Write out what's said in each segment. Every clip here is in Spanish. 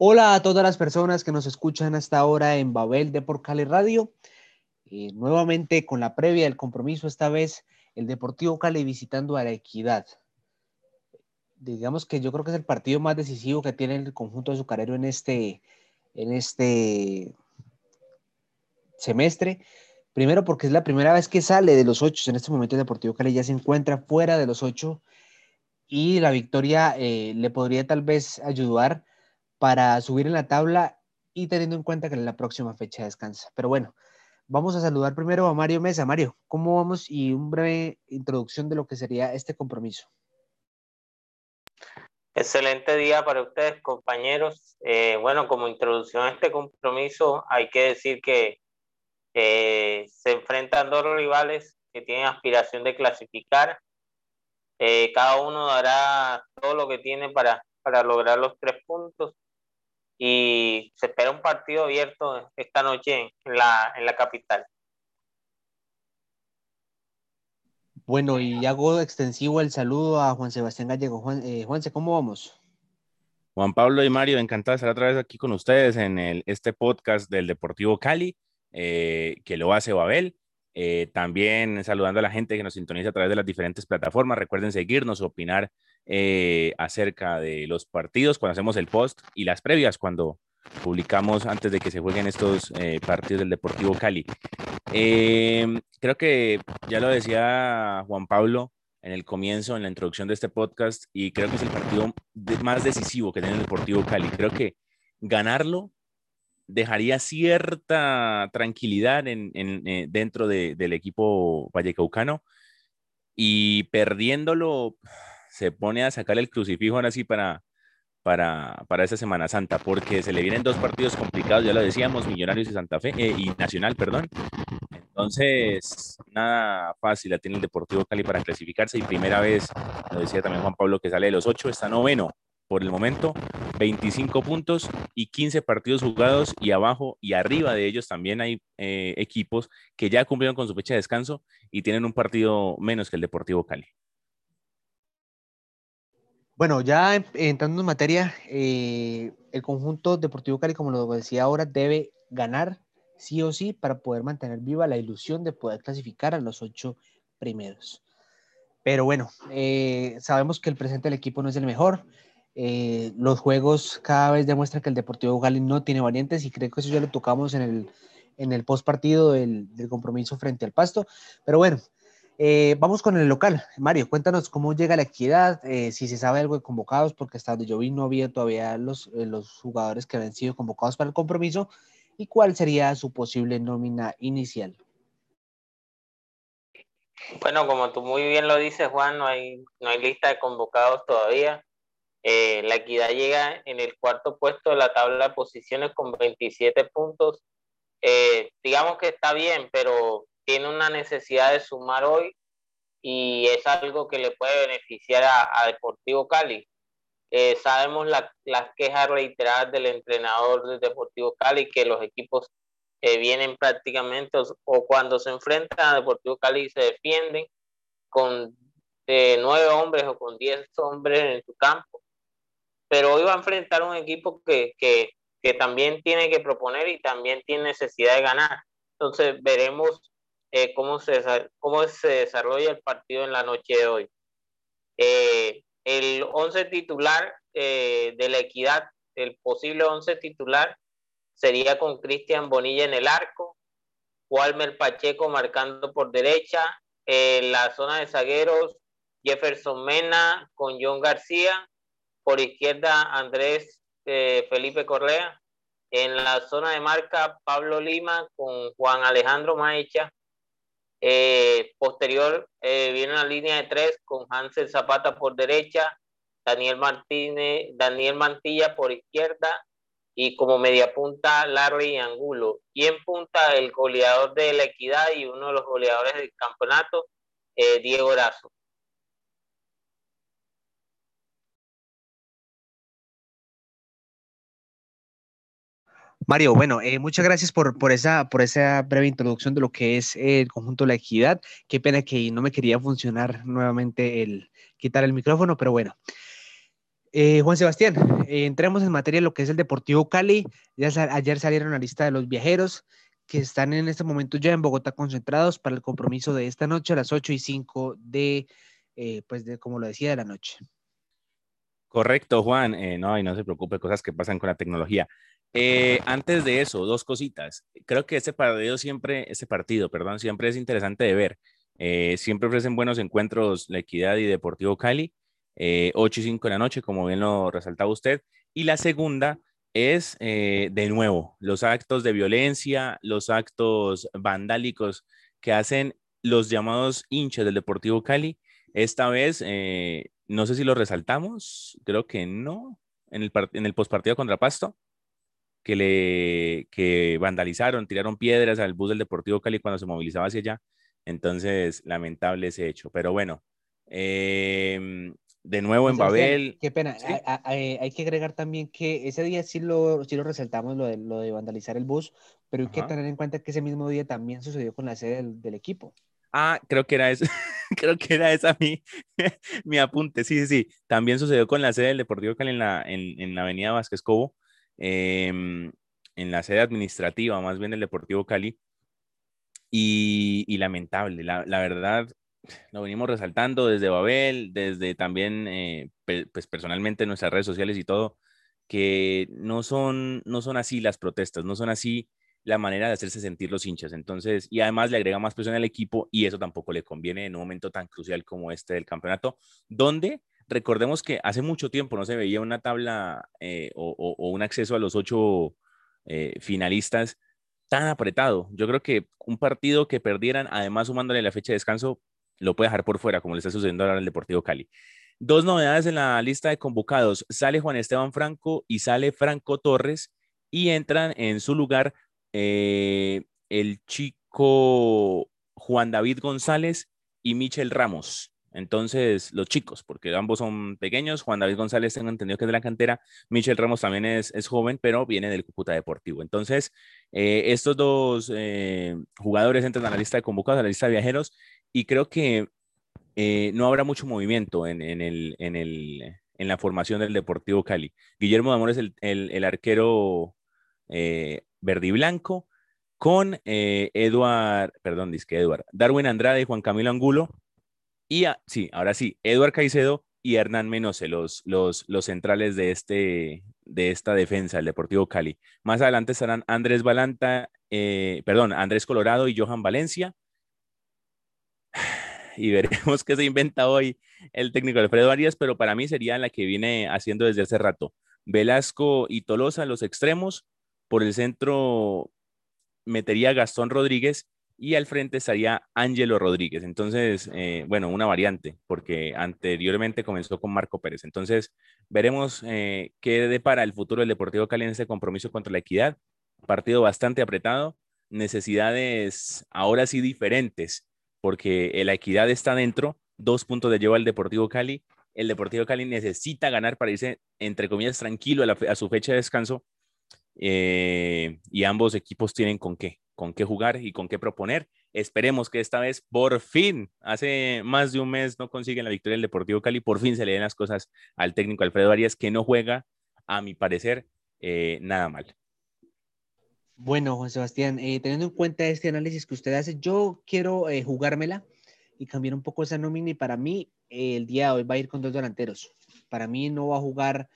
Hola a todas las personas que nos escuchan hasta ahora en Babel de Por Cali Radio. Eh, nuevamente con la previa del compromiso, esta vez el Deportivo Cali visitando a la Equidad. Digamos que yo creo que es el partido más decisivo que tiene el conjunto azucarero en este, en este semestre. Primero porque es la primera vez que sale de los ocho. En este momento el Deportivo Cali ya se encuentra fuera de los ocho y la victoria eh, le podría tal vez ayudar para subir en la tabla y teniendo en cuenta que en la próxima fecha descansa. Pero bueno, vamos a saludar primero a Mario Mesa. Mario, ¿cómo vamos? Y un breve introducción de lo que sería este compromiso. Excelente día para ustedes, compañeros. Eh, bueno, como introducción a este compromiso, hay que decir que se enfrentan dos rivales que tienen aspiración de clasificar. Eh, cada uno dará todo lo que tiene para, para lograr los tres puntos y se espera un partido abierto esta noche en la, en la capital. Bueno, y hago extensivo el saludo a Juan Sebastián Gallego. Juan, eh, Juanse, ¿cómo vamos? Juan Pablo y Mario, encantado de estar otra vez aquí con ustedes en el, este podcast del Deportivo Cali, eh, que lo hace Babel. Eh, también saludando a la gente que nos sintoniza a través de las diferentes plataformas. Recuerden seguirnos, opinar eh, acerca de los partidos cuando hacemos el post y las previas cuando publicamos antes de que se jueguen estos eh, partidos del Deportivo Cali. creo que ya lo decía Juan Pablo en el comienzo, en la introducción de este podcast, y creo que es el partido más decisivo que tiene el Deportivo Cali. Creo que ganarlo dejaría cierta tranquilidad en, eh, dentro del equipo vallecaucano y perdiéndolo se pone a sacar el crucifijo ahora sí para, para, para esta Semana Santa, porque se le vienen dos partidos complicados, ya lo decíamos, Millonarios y Santa Fe, eh, y Nacional, perdón. Entonces, nada fácil la tiene el Deportivo Cali para clasificarse y primera vez, lo decía también Juan Pablo, que sale de los ocho, está noveno por el momento, 25 puntos y 15 partidos jugados y abajo y arriba de ellos también hay eh, equipos que ya cumplieron con su fecha de descanso y tienen un partido menos que el Deportivo Cali. Bueno, ya entrando en materia, eh, el conjunto Deportivo Cali, como lo decía ahora, debe ganar sí o sí para poder mantener viva la ilusión de poder clasificar a los ocho primeros. Pero bueno, eh, sabemos que el presente del equipo no es el mejor. Eh, los juegos cada vez demuestran que el Deportivo Cali no tiene variantes y creo que eso ya lo tocamos en el, en el post partido del, del compromiso frente al Pasto. Pero bueno, eh, vamos con el local. Mario, cuéntanos cómo llega la equidad, eh, si se sabe algo de convocados, porque hasta donde yo vi no había todavía los, los jugadores que habían sido convocados para el compromiso y cuál sería su posible nómina inicial. Bueno, como tú muy bien lo dices, Juan, no hay, no hay lista de convocados todavía. Eh, la Equidad llega en el cuarto puesto de la tabla de posiciones con 27 puntos. Eh, digamos que está bien, pero tiene una necesidad de sumar hoy y es algo que le puede beneficiar a, Deportivo Cali. Eh, sabemos las quejas reiteradas del entrenador de Deportivo Cali que los equipos vienen prácticamente o, cuando se enfrentan a Deportivo Cali se defienden con nueve hombres o con diez hombres en su campo pero hoy va a enfrentar un equipo que, que, que también tiene que proponer y también tiene necesidad de ganar. Entonces veremos eh, cómo, se, cómo se desarrolla el partido en la noche de hoy. Eh, el 11 titular eh, de la equidad, el posible 11 titular, sería con Cristian Bonilla en el arco, Walmer Pacheco marcando por derecha, en la zona de zagueros, Jefferson Mena con John García, por izquierda, Andrés eh, Felipe Correa. En la zona de marca, Pablo Lima con Juan Alejandro Maecha. Eh, posterior eh, viene una línea de tres con Hansel Zapata por derecha, Daniel Martínez, Daniel Mantilla por izquierda y como media punta Larry Angulo. Y en punta el goleador de la equidad y uno de los goleadores del campeonato, Diego Razo. Mario, bueno, eh, muchas gracias por, por, esa, por esa breve introducción de lo que es el conjunto de la equidad. Qué pena que no me quería funcionar nuevamente el quitar el micrófono, pero bueno. Eh, Juan Sebastián, eh, entremos en materia de lo que es el Deportivo Cali. Ya ayer salieron la lista de los viajeros que están en este momento ya en Bogotá concentrados para el compromiso de esta noche a las 8 y 5 de, pues de, como lo decía, de la noche. Correcto, Juan. no, y no se preocupe, cosas que pasan con la tecnología. Antes de eso, dos cositas. Creo que este partido siempre, este partido, perdón, siempre es interesante de ver. siempre ofrecen buenos encuentros la Equidad y Deportivo Cali. 8 eh, y 5 de la noche, como bien lo resaltaba usted. Y la segunda es, eh, de nuevo, los actos de violencia, los actos vandálicos que hacen los llamados hinchas del Deportivo Cali. Esta vez, eh, no sé si lo resaltamos, creo que no, en el, en el postpartido contra Pasto, que, le, que vandalizaron, tiraron piedras al bus del Deportivo Cali cuando se movilizaba hacia allá. Entonces, lamentable ese hecho. Pero bueno, eh, de nuevo en Babel. Qué pena. Hay, que agregar también que ese día sí lo, sí lo resaltamos, lo de, lo de vandalizar el bus, pero hay que tener en cuenta que ese mismo día también sucedió con la sede del, equipo. Ah, creo que era eso. creo que era esa mi, mi apunte. Sí, sí, sí. También sucedió con la sede del Deportivo Cali en la, en, en la avenida Vázquez Cobo, em, en la sede administrativa, más bien del Deportivo Cali. Y, lamentable, la, verdad, lo venimos resaltando desde Babel, desde también, eh, pues personalmente en nuestras redes sociales y todo, que no son, no son así las protestas, no son así la manera de hacerse sentir los hinchas. Entonces, y además le agrega más presión al equipo y eso tampoco le conviene en un momento tan crucial como este del campeonato, donde recordemos que hace mucho tiempo no se veía una tabla eh, o, un acceso a los ocho eh, finalistas tan apretado. Yo creo que un partido que perdieran, además sumándole la fecha de descanso, lo puede dejar por fuera, como le está sucediendo ahora al Deportivo Cali. Dos novedades en la lista de convocados. Sale Juan Esteban Franco y sale Franco Torres y entran en su lugar eh, el chico Juan David González y Michel Ramos. Entonces, los chicos, porque ambos son pequeños. Juan David González, tengo entendido que es de la cantera. Michel Ramos también es, es joven, pero viene del Cúcuta Deportivo. Entonces, eh, estos dos eh, jugadores entran a la lista de convocados, a la lista de viajeros, y creo que eh, no habrá mucho movimiento en, el, en, el, en, la formación del Deportivo Cali. Guillermo Damón es el, el, arquero verde y blanco con Eduard, perdón, disque Eduard, Darwin Andrade y Juan Camilo Angulo. Y sí, ahora sí, Eduard Caicedo y Hernán Menose, los, los, los centrales de, este, de esta defensa, del Deportivo Cali. Más adelante estarán Andrés Balanta, perdón, Andrés Colorado y Johan Valencia y veremos qué se inventa hoy el técnico Alfredo Arias, pero para mí sería la que viene haciendo desde hace rato. Velasco y Tolosa, los extremos, por el centro metería Gastón Rodríguez y al frente estaría Ángelo Rodríguez. Entonces, eh, bueno, una variante, porque anteriormente comenzó con Marco Pérez. Entonces, veremos eh, qué depara el futuro del Deportivo Cali en ese compromiso contra la equidad. Partido bastante apretado, necesidades ahora sí diferentes porque la equidad está dentro, dos puntos de lleva el Deportivo Cali. El Deportivo Cali necesita ganar para irse, entre comillas, tranquilo a, su fecha de descanso. Eh, y ambos equipos tienen con qué, con qué jugar y con qué proponer. Esperemos que esta vez, por fin, hace más de un mes no consiguen la victoria del Deportivo Cali, por fin se le den las cosas al técnico Alfredo Arias, que no juega, a mi parecer, eh, nada mal. Bueno, Juan Sebastián, eh, teniendo en cuenta este análisis que usted hace, yo quiero eh, jugármela y cambiar un poco esa nómina y para mí el día de hoy va a ir con dos delanteros. Para mí no va a jugar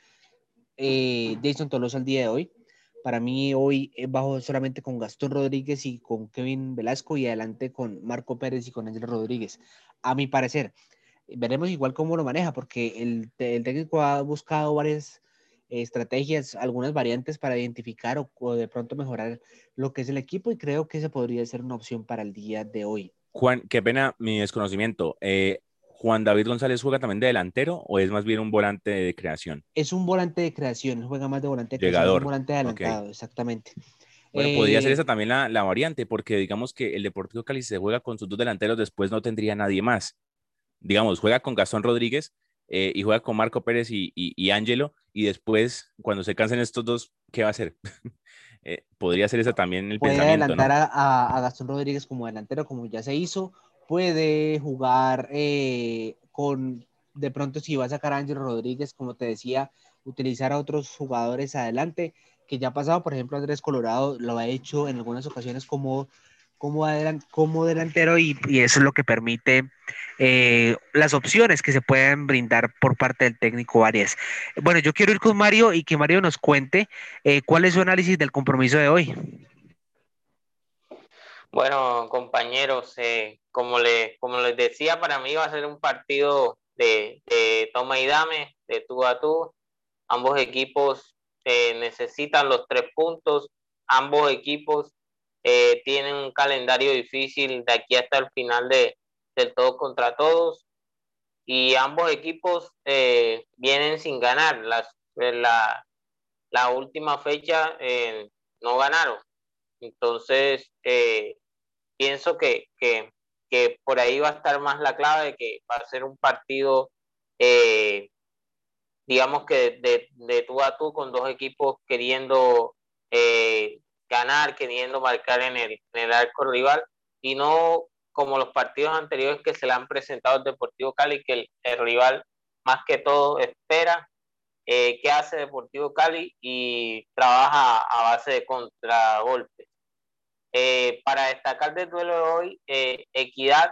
Jason Tolosa el día de hoy. Para mí hoy bajo solamente con Gastón Rodríguez y con Kevin Velasco y adelante con Marco Pérez y con Ángel Rodríguez. A mi parecer, veremos igual cómo lo maneja porque el, el técnico ha buscado varias estrategias, algunas variantes para identificar o, de pronto mejorar lo que es el equipo y creo que esa podría ser una opción para el día de hoy. Juan, qué pena mi desconocimiento. Eh, ¿Juan David González juega también de delantero o es más bien un volante de creación? Es un volante de creación, juega más de volante de creación, un volante adelantado, exactamente. Bueno, podría ser eh, esa también la, la, variante, porque digamos que el Deportivo Cali se juega con sus dos delanteros, después no tendría nadie más. Digamos, juega con Gastón Rodríguez eh, y juega con Marco Pérez y, y, Angelo, y después, cuando se cansen estos dos, ¿qué va a hacer? Eh, podría ser esa también el puede pensamiento. adelantar a, Gastón Rodríguez como delantero, como ya se hizo. Puede jugar eh, con de pronto si va a sacar a Ángel Rodríguez, como te decía, utilizar a otros jugadores adelante, que ya ha pasado, por ejemplo, Andrés Colorado lo ha hecho en algunas ocasiones como, como, como delantero y, eso es lo que permite eh, las opciones que se pueden brindar por parte del técnico Arias. Bueno, yo quiero ir con Mario y que Mario nos cuente eh, cuál es su análisis del compromiso de hoy. Bueno, compañeros, eh, como, le, como les decía, para mí va a ser un partido de, toma y dame, de tú a tú. Ambos equipos eh, necesitan los tres puntos, ambos equipos eh, tienen un calendario difícil de aquí hasta el final de, del todo contra todos y ambos equipos vienen sin ganar. Las, la, la última fecha no ganaron. Entonces, pienso que, por ahí va a estar más la clave de que va a ser un partido, eh, digamos que de, de, tú a tú con dos equipos queriendo eh, ganar, queriendo marcar en el, en el arco rival y no como los partidos anteriores que se le han presentado al Deportivo Cali, que el, rival más que todo espera eh, qué hace Deportivo Cali y trabaja a base de contragolpes. Eh, para destacar del duelo de hoy, eh, Equidad,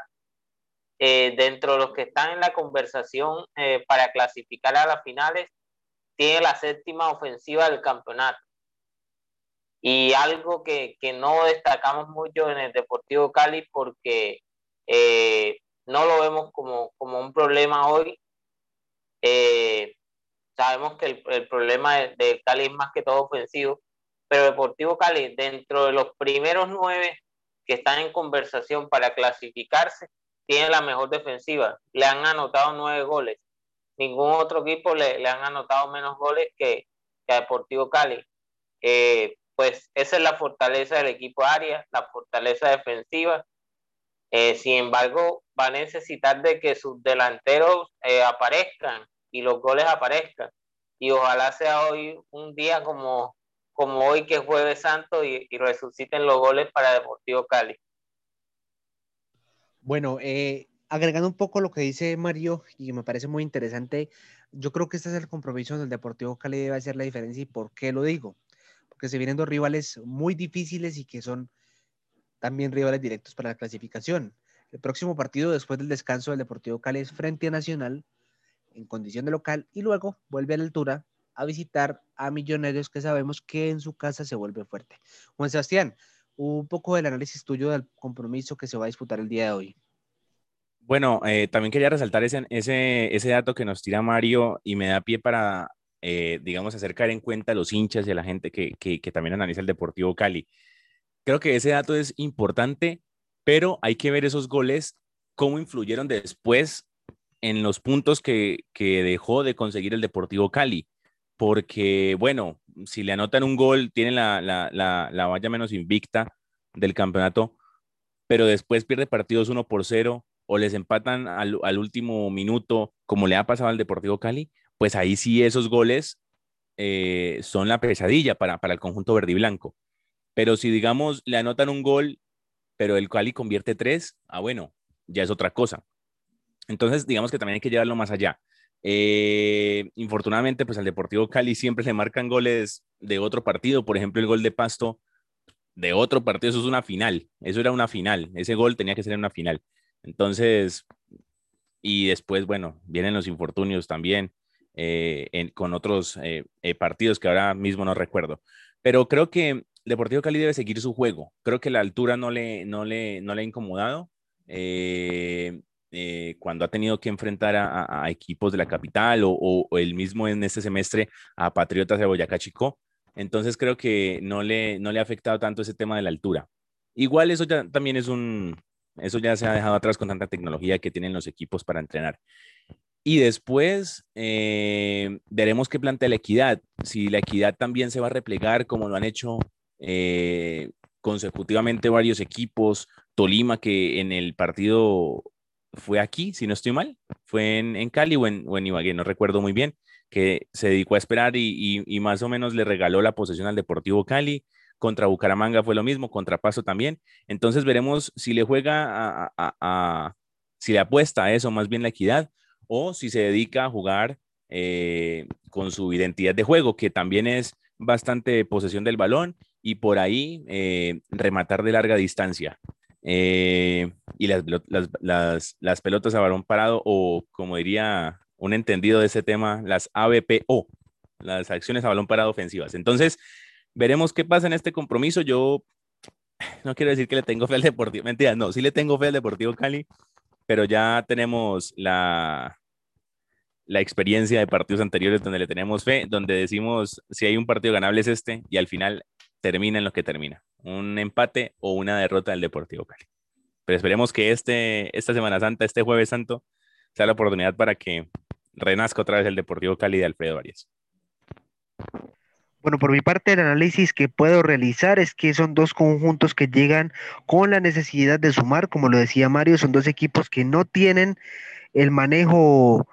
eh, dentro de los que están en la conversación para clasificar a las finales, tiene la séptima ofensiva del campeonato. Y algo que, que no destacamos mucho en el Deportivo Cali porque no lo vemos como, como un problema hoy. sabemos que el, el problema de, de Cali es más que todo ofensivo, pero Deportivo Cali, dentro de los primeros nueve que están en conversación para clasificarse, tiene la mejor defensiva. Le han anotado nueve goles. Ningún otro equipo le, le han anotado menos goles que, que a Deportivo Cali. Eh, pues esa es la fortaleza del equipo Arias, la fortaleza defensiva. Eh, sin embargo, va a necesitar de que sus delanteros eh, aparezcan y los goles aparezcan. Y ojalá sea hoy un día como como hoy que es jueves santo y, resuciten los goles para Deportivo Cali. Bueno, eh, agregando un poco lo que dice Mario, y me parece muy interesante, yo creo que este es el compromiso del Deportivo Cali debe hacer la diferencia. ¿Y por qué lo digo? Porque se vienen dos rivales muy difíciles y que son también rivales directos para la clasificación. El próximo partido después del descanso del Deportivo Cali es frente a Nacional en condición de local y luego vuelve a la altura a visitar a Millonarios que sabemos que en su casa se vuelve fuerte. Juan Sebastián, un poco del análisis tuyo del compromiso que se va a disputar el día de hoy. Bueno, eh, también quería resaltar ese, ese, ese, dato que nos tira Mario y me da pie para, eh, digamos, hacer en cuenta a los hinchas y a la gente que, que, que también analiza el Deportivo Cali. Creo que ese dato es importante, pero hay que ver esos goles, cómo influyeron después en los puntos que, que dejó de conseguir el Deportivo Cali porque, bueno, si le anotan un gol, tiene la, la, valla menos invicta del campeonato, pero después pierde partidos 1 por 0 o les empatan al, último minuto, como le ha pasado al Deportivo Cali, pues ahí sí esos goles eh, son la pesadilla para, para el conjunto verde y blanco. Pero si, digamos, le anotan un gol, pero el Cali convierte tres, ah, bueno, ya es otra cosa. Entonces, digamos que también hay que llevarlo más allá. Eh, infortunadamente, pues al Deportivo Cali siempre se marcan goles de otro partido. Por ejemplo, el gol de Pasto de otro partido, eso es una final. Eso era una final. Ese gol tenía que ser una final. Entonces, y después, bueno, vienen los infortunios también eh, con otros eh, partidos que ahora mismo no recuerdo. Pero creo que Deportivo Cali debe seguir su juego. Creo que la altura no le, no le, no le ha incomodado. Eh, cuando ha tenido que enfrentar a, equipos de la capital o, el mismo en este semestre a Patriotas de Boyacá Chico. Entonces creo que no le, no le ha afectado tanto ese tema de la altura. Igual eso ya también es un, eso ya se ha dejado atrás con tanta tecnología que tienen los equipos para entrenar. Y después eh, veremos qué plantea la equidad. Si la equidad también se va a replegar como lo han hecho eh, consecutivamente varios equipos. Tolima que en el partido fue aquí, si no estoy mal, fue en, Cali o en, en, Ibagué, no recuerdo muy bien, que se dedicó a esperar y, más o menos le regaló la posesión al Deportivo Cali. Contra Bucaramanga fue lo mismo, contra Paso también. Entonces veremos si le juega a, si le apuesta a eso, más bien la equidad, o si se dedica a jugar eh, con su identidad de juego, que también es bastante posesión del balón y por ahí eh, rematar de larga distancia. Eh, y las, pelotas a balón parado o como diría un entendido de ese tema, las ABPO, las acciones a balón parado ofensivas. Entonces, veremos qué pasa en este compromiso. Yo no quiero decir que le tengo fe al Deportivo, mentira, no, sí le tengo fe al Deportivo Cali, pero ya tenemos la, la experiencia de partidos anteriores donde le tenemos fe, donde decimos si hay un partido ganable es este y al final termina en lo que termina, un empate o una derrota del Deportivo Cali. Pero esperemos que este, esta Semana Santa, este Jueves Santo, sea la oportunidad para que renazca otra vez el Deportivo Cali de Alfredo Arias. Bueno, por mi parte, el análisis que puedo realizar es que son dos conjuntos que llegan con la necesidad de sumar, como lo decía Mario, son dos equipos que no tienen el manejo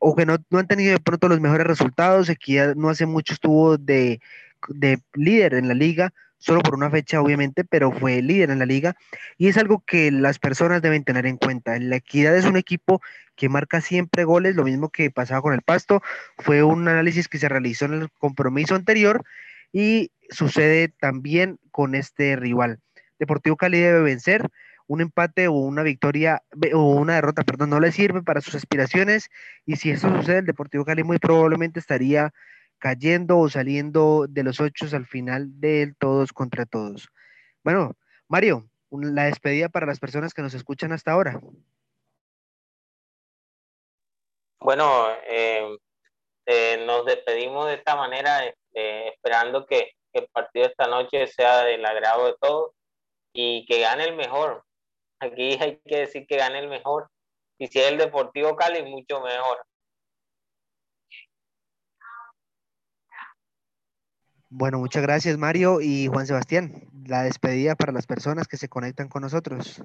o que no, han tenido de pronto los mejores resultados. Equidad no hace mucho estuvo de, de líder en la liga, solo por una fecha obviamente, pero fue líder en la liga y es algo que las personas deben tener en cuenta. La Equidad es un equipo que marca siempre goles, lo mismo que pasaba con el Pasto, fue un análisis que se realizó en el compromiso anterior y sucede también con este rival. Deportivo Cali debe vencer, un empate o una victoria o una derrota, perdón, no le sirve para sus aspiraciones y si eso sucede, el Deportivo Cali muy probablemente estaría cayendo o saliendo de los ocho al final del todos contra todos. Bueno, Mario, la despedida para las personas que nos escuchan hasta ahora. Bueno, eh, eh, nos despedimos de esta manera, eh, esperando que, que, el partido esta noche sea del agrado de todos y que gane el mejor. Aquí hay que decir que gane el mejor. Y si es el Deportivo Cali, mucho mejor. Bueno, muchas gracias Mario y Juan Sebastián. La despedida para las personas que se conectan con nosotros.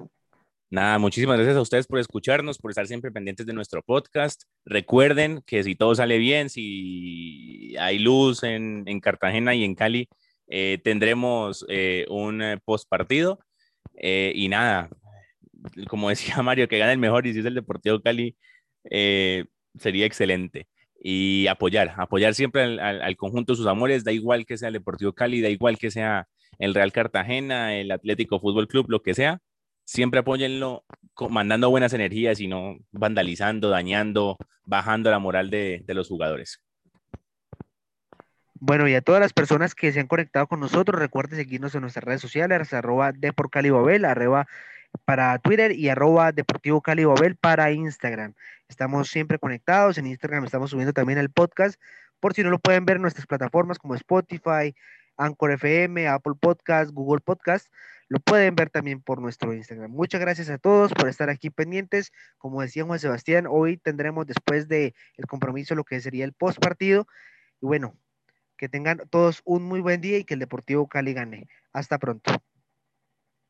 Nada, muchísimas gracias a ustedes por escucharnos, por estar siempre pendientes de nuestro podcast. Recuerden que si todo sale bien, si hay luz en, Cartagena y en Cali, eh, tendremos eh, un eh, post partido. y nada, como decía Mario, que gane el mejor y si es el Deportivo Cali, sería excelente y apoyar, apoyar siempre al, conjunto de sus amores, da igual que sea el Deportivo Cali, da igual que sea el Real Cartagena, el Atlético Fútbol Club, lo que sea, siempre apóyenlo mandando buenas energías y no vandalizando, dañando, bajando la moral de, los jugadores. Bueno, y a todas las personas que se han conectado con nosotros, recuerden seguirnos en nuestras redes sociales, arroba Babel, arroba para Twitter y arroba Deportivo Cali Babel para Instagram. Estamos siempre conectados. En Instagram estamos subiendo también el podcast. Por si no lo pueden ver en nuestras plataformas como Spotify, Anchor FM, Apple Podcast, Google Podcast, lo pueden ver también por nuestro Instagram. Muchas gracias a todos por estar aquí pendientes. Como decía Juan Sebastián, hoy tendremos después del el compromiso lo que sería el post partido. Y bueno, que tengan todos un muy buen día y que el Deportivo Cali gane. Hasta pronto.